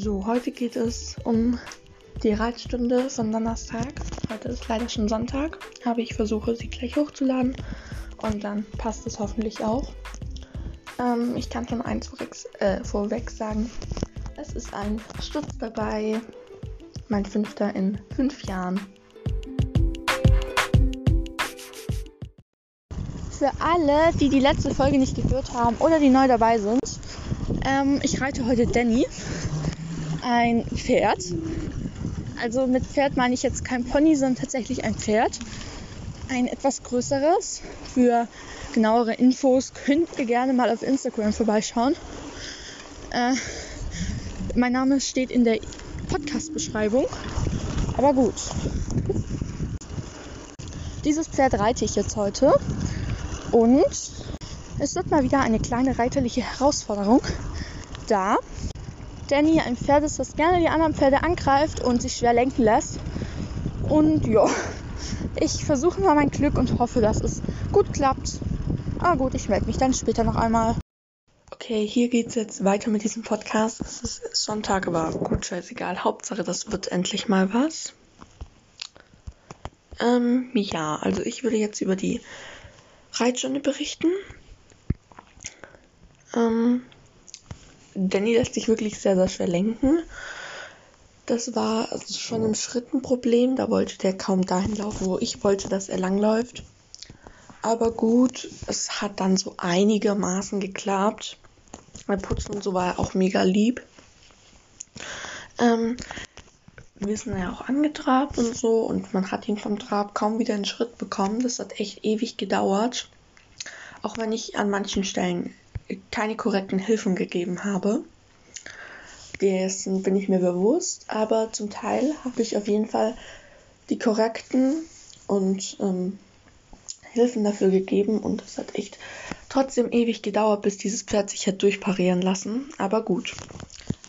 So, heute geht es um die Reitstunde von Donnerstag. Heute ist leider schon Sonntag, aber ich versuche sie gleich hochzuladen und dann passt es hoffentlich auch. Ähm, ich kann schon eins vorweg, äh, vorweg sagen. Es ist ein Stutz dabei. Mein fünfter in fünf Jahren. Für alle, die die letzte Folge nicht gehört haben oder die neu dabei sind, ähm, ich reite heute Danny, ein Pferd. Also mit Pferd meine ich jetzt kein Pony, sondern tatsächlich ein Pferd. Ein etwas größeres. Für genauere Infos könnt ihr gerne mal auf Instagram vorbeischauen. Äh, mein Name steht in der Podcast-Beschreibung. Aber gut. Dieses Pferd reite ich jetzt heute. Und es wird mal wieder eine kleine reiterliche Herausforderung, da Danny ein Pferd ist, das gerne die anderen Pferde angreift und sich schwer lenken lässt. Und ja, ich versuche mal mein Glück und hoffe, dass es gut klappt. Aber gut, ich melde mich dann später noch einmal. Okay, hier geht's jetzt weiter mit diesem Podcast. Es ist Sonntag, aber gut, scheißegal. Hauptsache, das wird endlich mal was. Ähm, ja, also ich würde jetzt über die Reitstunde berichten. Ähm, Danny lässt sich wirklich sehr, sehr schwer lenken. Das war also schon im Schritt ein Problem. Da wollte der kaum dahin laufen, wo ich wollte, dass er langläuft. Aber gut, es hat dann so einigermaßen geklappt. Bei Putzen und so war er auch mega lieb. Ähm, wir sind ja auch angetrabt und so und man hat ihn vom Trab kaum wieder in Schritt bekommen. Das hat echt ewig gedauert. Auch wenn ich an manchen Stellen keine korrekten Hilfen gegeben habe. Dessen bin ich mir bewusst, aber zum Teil habe ich auf jeden Fall die korrekten und ähm, Hilfen dafür gegeben und es hat echt trotzdem ewig gedauert, bis dieses Pferd sich hat durchparieren lassen. Aber gut,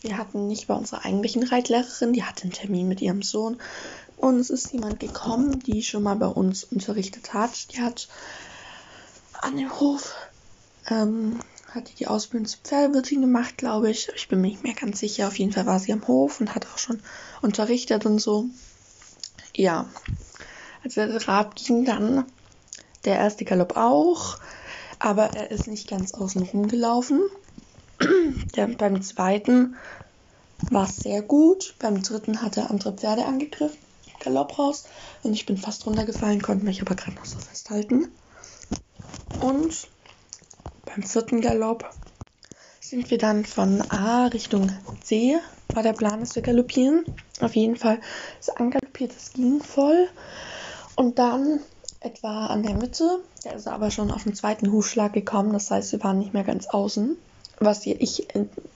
wir hatten nicht bei unserer eigentlichen Reitlehrerin, die hatte einen Termin mit ihrem Sohn und es ist jemand gekommen, die schon mal bei uns unterrichtet hat. Die hat an dem Hof ähm, hat die Ausbildung zur Pferdewirtin gemacht, glaube ich. Ich bin mir nicht mehr ganz sicher. Auf jeden Fall war sie am Hof und hat auch schon unterrichtet und so. Ja, also der Trab ging dann, der erste Galopp auch, aber er ist nicht ganz außen rum gelaufen. Der, beim zweiten war es sehr gut. Beim dritten hat er andere Pferde angegriffen, Galopp raus und ich bin fast runtergefallen, konnte mich aber gerade noch so festhalten. Und beim vierten Galopp sind wir dann von A Richtung C, war der Plan, dass wir galoppieren. Auf jeden Fall ist angaloppiert, es ging voll. Und dann etwa an der Mitte, der ist aber schon auf den zweiten Hufschlag gekommen, das heißt, wir waren nicht mehr ganz außen. Was ich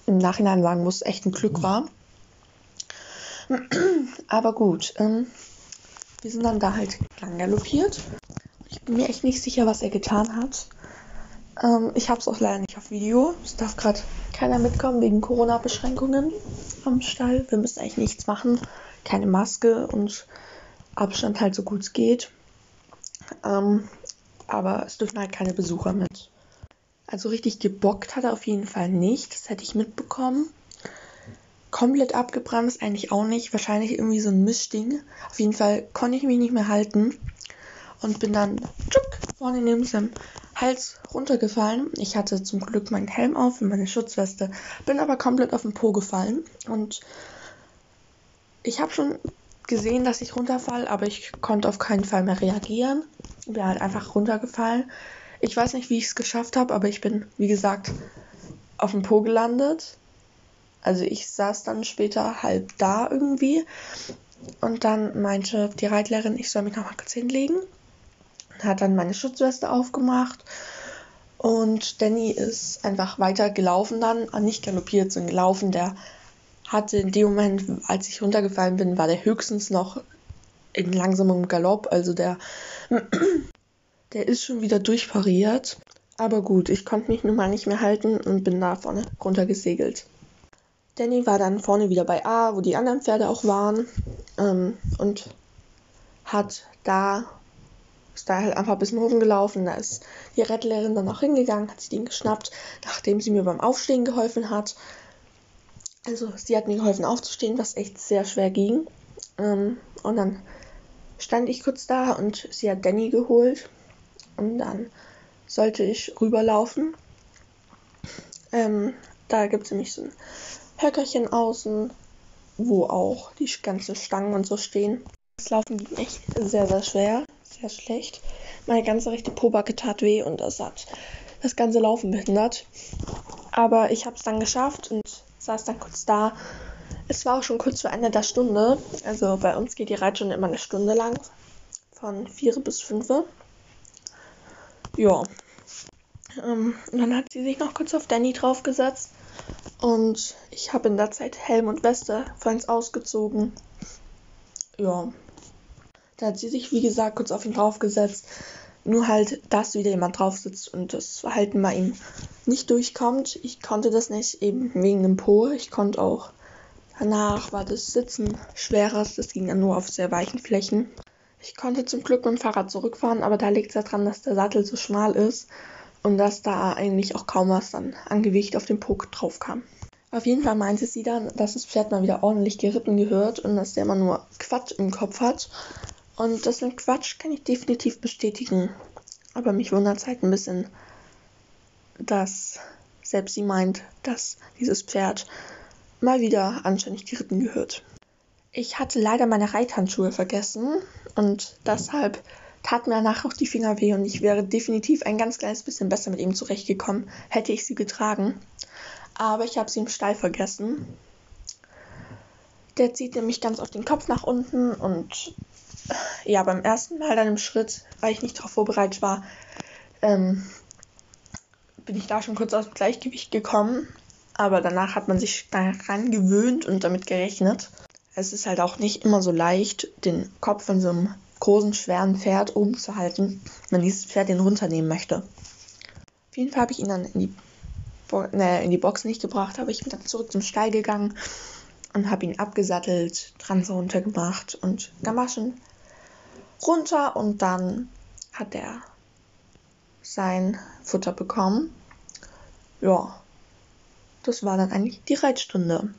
im Nachhinein sagen muss, echt ein Glück war. Aber gut, ähm, wir sind dann da halt lang galoppiert. Ich bin mir echt nicht sicher, was er getan hat. Ähm, ich habe es auch leider nicht auf Video. Es darf gerade keiner mitkommen wegen Corona-Beschränkungen am Stall. Wir müssen eigentlich nichts machen. Keine Maske und Abstand halt so gut es geht. Ähm, aber es dürfen halt keine Besucher mit. Also richtig gebockt hat er auf jeden Fall nicht. Das hätte ich mitbekommen. Komplett abgebrannt ist eigentlich auch nicht. Wahrscheinlich irgendwie so ein Mischding. Auf jeden Fall konnte ich mich nicht mehr halten und bin dann tschuck, vorne neben seinem Hals runtergefallen. Ich hatte zum Glück meinen Helm auf und meine Schutzweste, bin aber komplett auf den Po gefallen und ich habe schon gesehen, dass ich runterfall, aber ich konnte auf keinen Fall mehr reagieren. Bin halt einfach runtergefallen. Ich weiß nicht, wie ich es geschafft habe, aber ich bin, wie gesagt, auf dem Po gelandet. Also ich saß dann später halb da irgendwie. Und dann meinte die Reitlehrerin, ich soll mich noch mal kurz hinlegen hat dann meine Schutzweste aufgemacht und Danny ist einfach weiter gelaufen dann, ah, nicht galoppiert, sondern gelaufen. Der hatte in dem Moment, als ich runtergefallen bin, war der höchstens noch in langsamem Galopp. Also der, der ist schon wieder durchpariert. Aber gut, ich konnte mich nun mal nicht mehr halten und bin da vorne runtergesegelt. Danny war dann vorne wieder bei A, wo die anderen Pferde auch waren. Ähm, und hat da ist da halt einfach ein bisschen rumgelaufen. Da ist die Rettlehrerin dann auch hingegangen, hat sich den geschnappt, nachdem sie mir beim Aufstehen geholfen hat. Also sie hat mir geholfen aufzustehen, was echt sehr schwer ging. Ähm, und dann stand ich kurz da und sie hat Danny geholt. Und dann sollte ich rüberlaufen. Ähm, da gibt es nämlich so ein Höckerchen außen, wo auch die ganzen Stangen und so stehen. Das Laufen ging echt sehr, sehr schwer, sehr schlecht. Meine ganze rechte Pobacke tat weh und das hat das ganze Laufen behindert. Aber ich habe es dann geschafft und saß dann kurz da. Es war auch schon kurz vor Ende der Stunde. Also bei uns geht die Reitstunde immer eine Stunde lang. Von 4 bis 5. Ja. Ähm, und dann hat sie sich noch kurz auf Danny draufgesetzt. Und ich habe in der Zeit Helm und Weste feins ausgezogen. Ja. Da hat sie sich, wie gesagt, kurz auf ihn draufgesetzt. Nur halt, dass wieder jemand drauf sitzt und das Verhalten bei ihm nicht durchkommt. Ich konnte das nicht, eben wegen dem Po. Ich konnte auch danach war das Sitzen schwerer. Das ging dann nur auf sehr weichen Flächen. Ich konnte zum Glück mit dem Fahrrad zurückfahren, aber da liegt es ja daran, dass der Sattel so schmal ist und dass da eigentlich auch kaum was dann an Gewicht auf den Po drauf kam. Auf jeden Fall meinte sie dann, dass das Pferd mal wieder ordentlich geritten gehört und dass der immer nur Quatsch im Kopf hat. Und das mit Quatsch kann ich definitiv bestätigen. Aber mich wundert es halt ein bisschen, dass selbst sie meint, dass dieses Pferd mal wieder anständig geritten gehört. Ich hatte leider meine Reithandschuhe vergessen und deshalb tat mir danach auch die Finger weh und ich wäre definitiv ein ganz kleines bisschen besser mit ihm zurechtgekommen, hätte ich sie getragen. Aber ich habe sie im Stall vergessen. Der zieht nämlich ganz auf den Kopf nach unten und ja, beim ersten Mal dann im Schritt, weil ich nicht darauf vorbereitet war, ähm, bin ich da schon kurz aus dem Gleichgewicht gekommen. Aber danach hat man sich daran gewöhnt und damit gerechnet. Es ist halt auch nicht immer so leicht, den Kopf von so einem großen, schweren Pferd oben zu halten, wenn dieses Pferd den runternehmen möchte. Auf jeden Fall habe ich ihn dann in die, Bo ne, in die Box nicht gebracht, aber ich bin dann zurück zum Stall gegangen und habe ihn abgesattelt, Transe runtergemacht und Gamaschen runter und dann hat er sein Futter bekommen. Ja, das war dann eigentlich die Reitstunde.